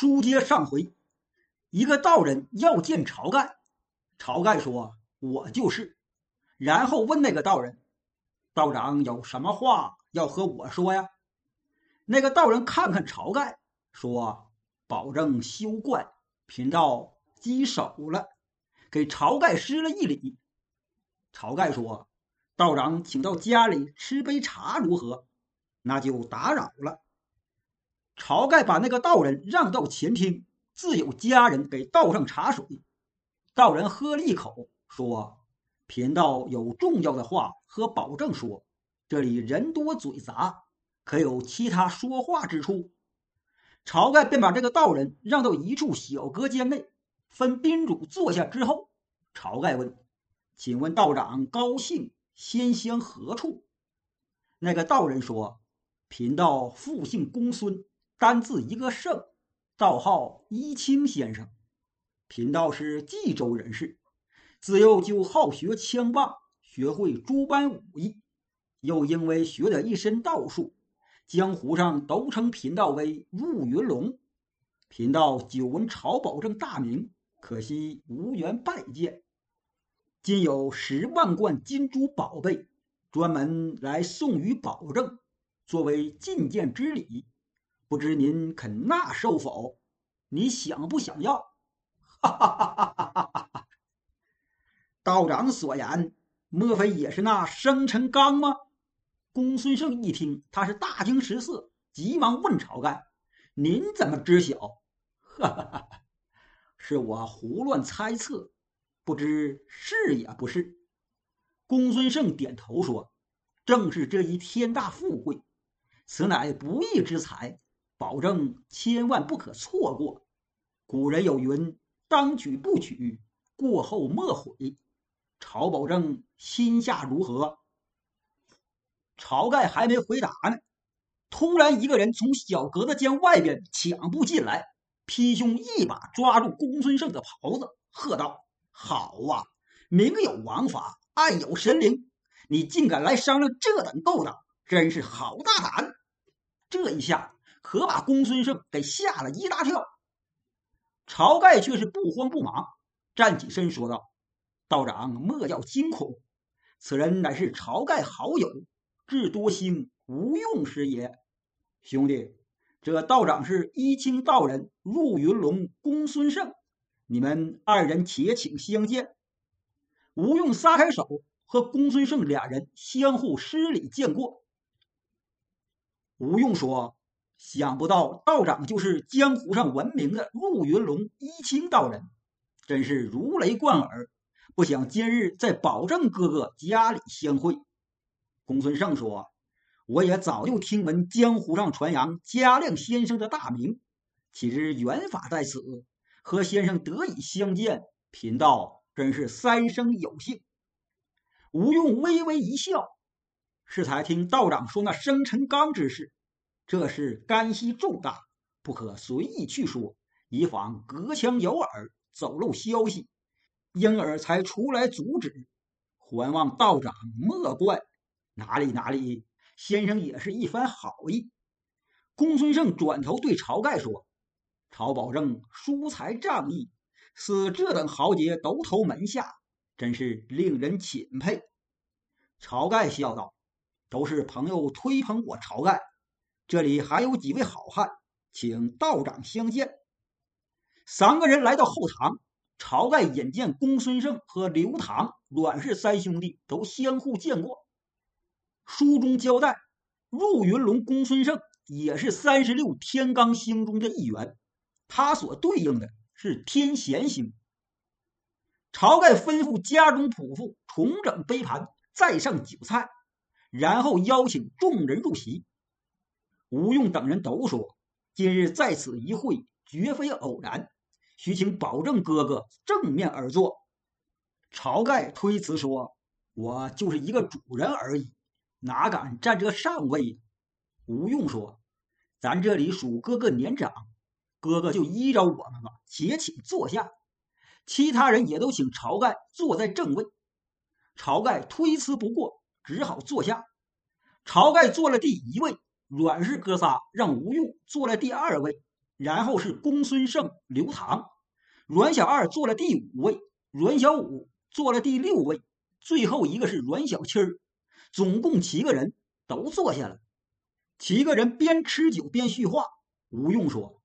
书接上回，一个道人要见晁盖，晁盖说：“我就是。”然后问那个道人：“道长有什么话要和我说呀？”那个道人看看晁盖，说：“保证休观，贫道稽首了。”给晁盖施了一礼。晁盖说：“道长，请到家里吃杯茶如何？”那就打扰了。晁盖把那个道人让到前厅，自有家人给倒上茶水。道人喝了一口，说：“贫道有重要的话和保证说，这里人多嘴杂，可有其他说话之处？”晁盖便把这个道人让到一处小隔间内，分宾主坐下之后，晁盖问：“请问道长高姓，先乡何处？”那个道人说：“贫道复姓公孙。”单字一个圣，道号一清先生。贫道是冀州人士，自幼就好学枪棒，学会诸般武艺，又因为学得一身道术，江湖上都称贫道为入云龙。贫道久闻曹宝正大名，可惜无缘拜见。今有十万贯金珠宝贝，专门来送与保正，作为觐见之礼。不知您肯纳受否？你想不想要？哈哈哈哈哈哈！道长所言，莫非也是那生辰纲吗？公孙胜一听，他是大惊失色，急忙问晁盖：“您怎么知晓？”哈哈哈哈是我胡乱猜测，不知是也不是。公孙胜点头说：“正是这一天大富贵，此乃不义之财。”保证千万不可错过。古人有云：“当取不取，过后莫悔。”曹保正心下如何？晁盖还没回答呢，突然一个人从小格子间外边抢步进来，劈胸一把抓住公孙胜的袍子，喝道：“好啊，明有王法，暗有神灵，你竟敢来商量这等勾当，真是好大胆！”这一下。可把公孙胜给吓了一大跳，晁盖却是不慌不忙，站起身说道：“道长莫要惊恐，此人乃是晁盖好友，智多星吴用师也。兄弟，这道长是一清道人入云龙公孙胜，你们二人且请相见。”吴用撒开手，和公孙胜俩人相互施礼见过。吴用说。想不到道长就是江湖上闻名的陆云龙一清道人，真是如雷贯耳。不想今日在保正哥哥家里相会。公孙胜说：“我也早就听闻江湖上传扬嘉亮先生的大名，岂知缘法在此，和先生得以相见，贫道真是三生有幸。”吴用微微一笑，适才听道长说那生辰纲之事。这事干系重大，不可随意去说，以防隔墙有耳，走漏消息，因而才出来阻止。还望道长莫怪。哪里哪里，先生也是一番好意。公孙胜转头对晁盖说：“曹保正疏财仗义，似这等豪杰都投门下，真是令人钦佩。”晁盖笑道：“都是朋友推捧我，晁盖。”这里还有几位好汉，请道长相见。三个人来到后堂，晁盖引见公孙胜和刘唐、阮氏三兄弟都相互见过。书中交代，入云龙公孙胜也是三十六天罡星中的一员，他所对应的是天咸星。晁盖吩咐家中仆妇重整杯盘，再上酒菜，然后邀请众人入席。吴用等人都说：“今日在此一会，绝非偶然，须请保证哥哥正面而坐。”晁盖推辞说：“我就是一个主人而已，哪敢占这上位？”吴用说：“咱这里属哥哥年长，哥哥就依着我们吧，且请坐下。”其他人也都请晁盖坐在正位。晁盖推辞不过，只好坐下。晁盖坐了第一位。阮氏哥仨让吴用坐在第二位，然后是公孙胜、刘唐，阮小二坐了第五位，阮小五坐了第六位，最后一个是阮小七儿，总共七个人都坐下了。七个人边吃酒边叙话。吴用说：“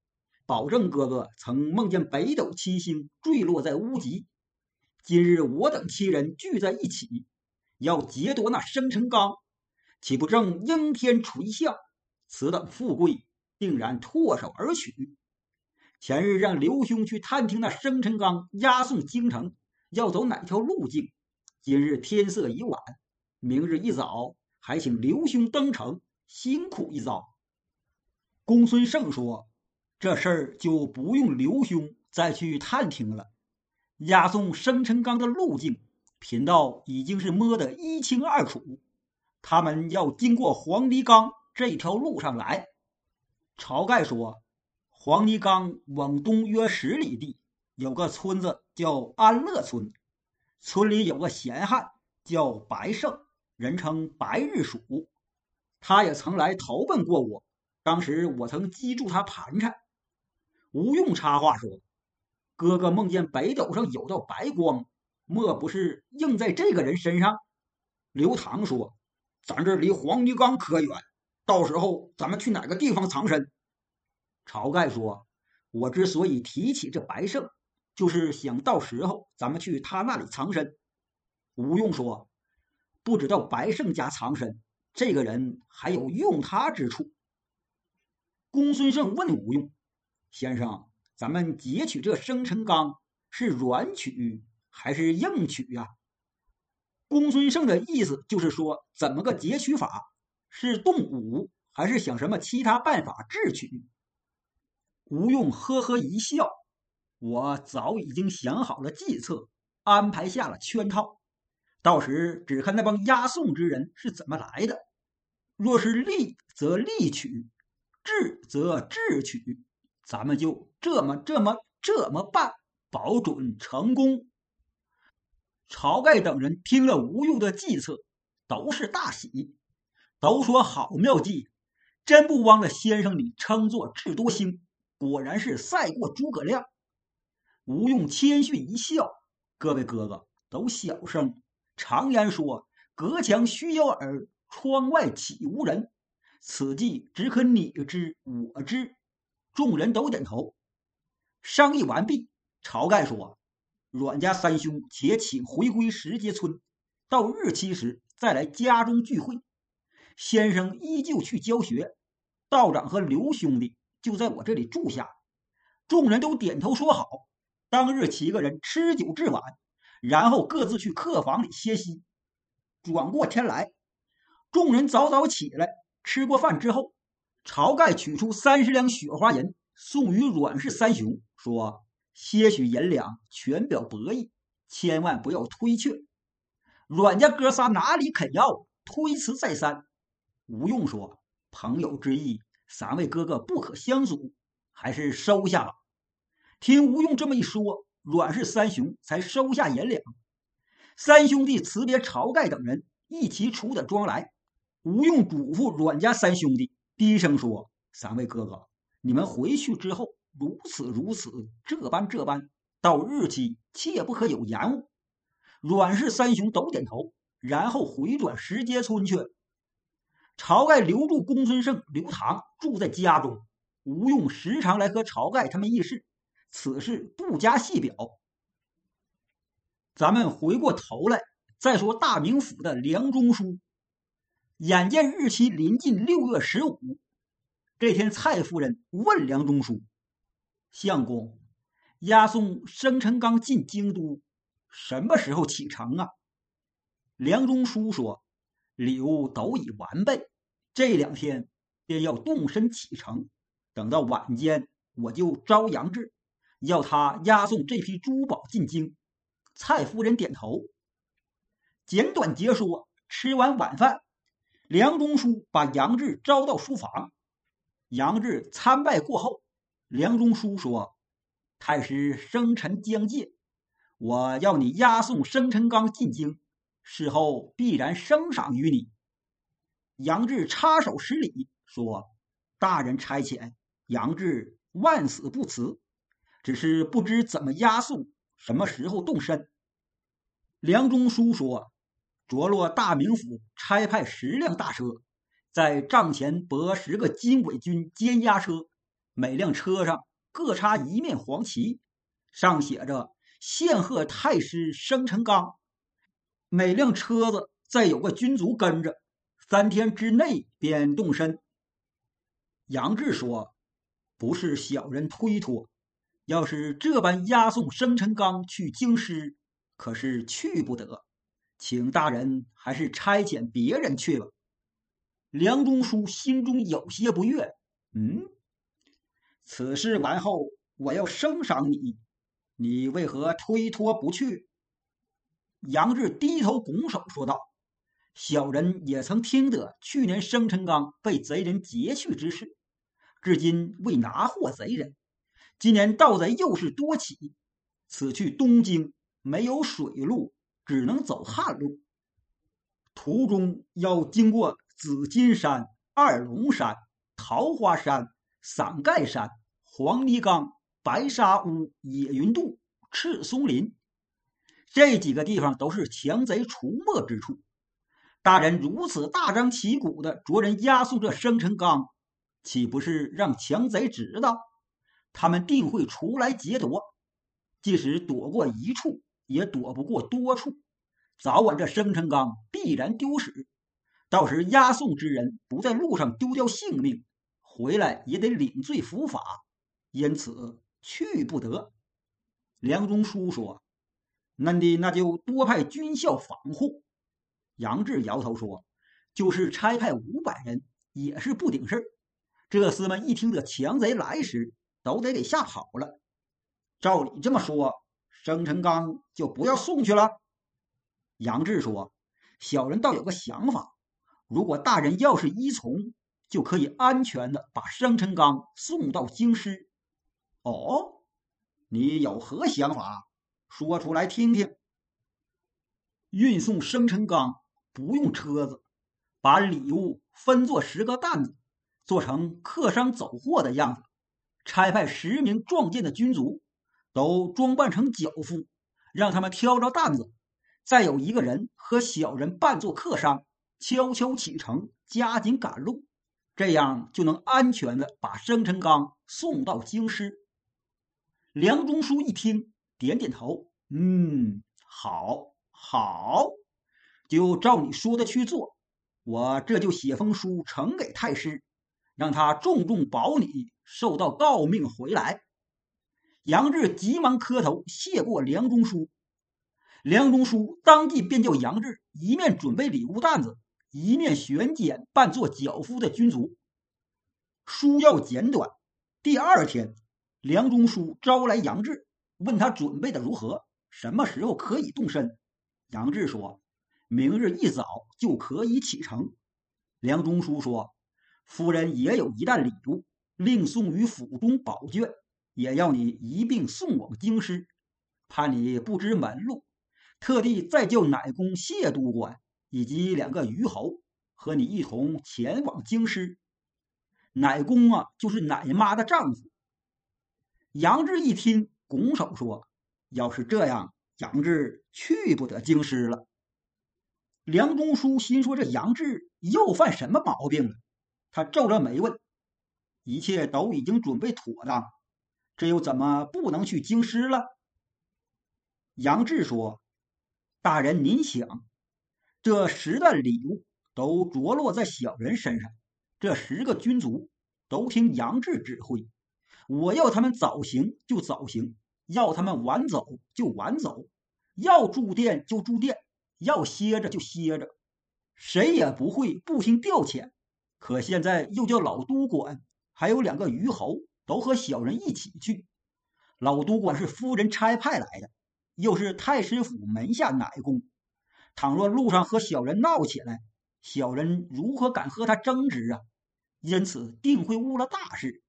保证哥哥曾梦见北斗七星坠落在乌集，今日我等七人聚在一起，要劫夺那生辰纲，岂不正应天垂象？此等富贵，定然唾手而取。前日让刘兄去探听那生辰纲押送京城要走哪条路径，今日天色已晚，明日一早还请刘兄登城，辛苦一遭。”公孙胜说：“这事儿就不用刘兄再去探听了。押送生辰纲的路径，贫道已经是摸得一清二楚。他们要经过黄泥冈这条路上来。”晁盖说：“黄泥冈往东约十里地，有个村子叫安乐村，村里有个闲汉叫白胜，人称白日鼠，他也曾来投奔过我。”当时我曾击住他盘缠，吴用插话说：“哥哥梦见北斗上有道白光，莫不是映在这个人身上？”刘唐说：“咱这离黄泥冈可远，到时候咱们去哪个地方藏身？”晁盖说：“我之所以提起这白胜，就是想到时候咱们去他那里藏身。”吴用说：“不知道白胜家藏身，这个人还有用他之处。”公孙胜问吴用：“先生，咱们截取这生辰纲是软取还是硬取呀？”公孙胜的意思就是说，怎么个截取法？是动武还是想什么其他办法智取？吴用呵呵一笑：“我早已经想好了计策，安排下了圈套，到时只看那帮押送之人是怎么来的。若是利，则利取。”智则智取，咱们就这么这么这么办，保准成功。晁盖等人听了吴用的计策，都是大喜，都说好妙计，真不枉了先生你称作智多星，果然是赛过诸葛亮。吴用谦逊一笑：“各位哥哥都小声，常言说，隔墙须有耳，窗外岂无人。”此计只可你知我知，众人都点头。商议完毕，晁盖说：“阮家三兄且请回归石碣村，到日期时再来家中聚会。先生依旧去教学，道长和刘兄弟就在我这里住下。”众人都点头说好。当日七个人吃酒至晚，然后各自去客房里歇息。转过天来，众人早早起来。吃过饭之后，晁盖取出三十两雪花银送与阮氏三雄，说：“些许银两全表博弈，千万不要推却。”阮家哥仨哪里肯要，推辞再三。吴用说：“朋友之意，三位哥哥不可相阻，还是收下吧。”听吴用这么一说，阮氏三雄才收下银两。三兄弟辞别晁盖等人，一起出的庄来。吴用嘱咐阮家三兄弟，低声说：“三位哥哥，你们回去之后如此如此，这般这般，到日期切不可有延误。”阮氏三雄都点头，然后回转石碣村去。晁盖留住公孙胜、刘唐住在家中，吴用时常来和晁盖他们议事，此事不加细表。咱们回过头来再说大名府的梁中书。眼见日期临近六月十五，这天蔡夫人问梁中书：“相公，押送生辰纲进京都，什么时候启程啊？”梁中书说：“礼物都已完备，这两天便要动身启程。等到晚间，我就招杨志，要他押送这批珠宝进京。”蔡夫人点头。简短结说，吃完晚饭。梁中书把杨志招到书房，杨志参拜过后，梁中书说：“太师生辰将届，我要你押送生辰纲进京，事后必然升赏于你。”杨志插手施礼说：“大人差遣，杨志万死不辞，只是不知怎么押送，什么时候动身。梁中书说：“着落大名府差派十辆大车，在帐前泊十个金尾军监押车，每辆车上各插一面黄旗，上写着‘献贺太师生辰纲’。每辆车子再有个军卒跟着，三天之内便动身。”杨志说：“不是小人推脱，要是这般押送生辰纲去京师，可是去不得，请大人还是差遣别人去吧。”梁中书心中有些不悦。嗯，此事完后，我要升赏你，你为何推脱不去？杨志低头拱手说道：“小人也曾听得去年生辰纲被贼人劫去之事。”至今未拿获贼人，今年盗贼又是多起，此去东京没有水路，只能走旱路。途中要经过紫金山、二龙山、桃花山、伞盖山、黄泥冈、白沙屋、野云渡、赤松林，这几个地方都是强贼出没之处。大人如此大张旗鼓的着人押送这生辰纲。岂不是让强贼知道，他们定会出来劫夺？即使躲过一处，也躲不过多处。早晚这生辰纲必然丢失。到时押送之人不在路上丢掉性命，回来也得领罪伏法，因此去不得。梁中书说：“恁的那就多派军校防护。”杨志摇头说：“就是差派五百人，也是不顶事儿。”这厮们一听这强贼来时，都得给吓跑了。照你这么说，生辰纲就不要送去了。杨志说：“小人倒有个想法，如果大人要是依从，就可以安全的把生辰纲送到京师。”哦，你有何想法？说出来听听。运送生辰纲不用车子，把礼物分作十个担子。做成客商走货的样子，差派十名壮健的军卒，都装扮成脚夫，让他们挑着担子，再有一个人和小人扮作客商，悄悄启程，加紧赶路，这样就能安全的把生辰纲送到京师。梁中书一听，点点头，嗯，好，好，就照你说的去做，我这就写封书呈给太师。让他重重保你受到诰命回来。杨志急忙磕头谢过梁中书，梁中书当即便叫杨志一面准备礼物担子，一面选拣扮作脚夫的军卒。书要简短。第二天，梁中书招来杨志，问他准备的如何，什么时候可以动身。杨志说：“明日一早就可以启程。”梁中书说。夫人也有一担礼物，另送于府中宝卷，也要你一并送往京师。怕你不知门路，特地再叫乃公谢督官以及两个虞侯和你一同前往京师。乃公啊，就是奶妈的丈夫。杨志一听，拱手说：“要是这样，杨志去不得京师了。”梁中书心说：“这杨志又犯什么毛病了？”他皱着眉问：“一切都已经准备妥当，这又怎么不能去京师了？”杨志说：“大人，您想，这十担礼物都着落在小人身上，这十个军卒都听杨志指挥，我要他们早行就早行，要他们晚走就晚走，要住店就住店，要歇着就歇着，谁也不会不听调遣。”可现在又叫老都管，还有两个虞侯都和小人一起去。老都管是夫人差派来的，又是太师府门下奶公。倘若路上和小人闹起来，小人如何敢和他争执啊？因此定会误了大事，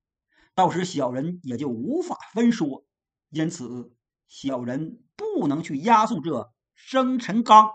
到时小人也就无法分说。因此，小人不能去押送这生辰纲。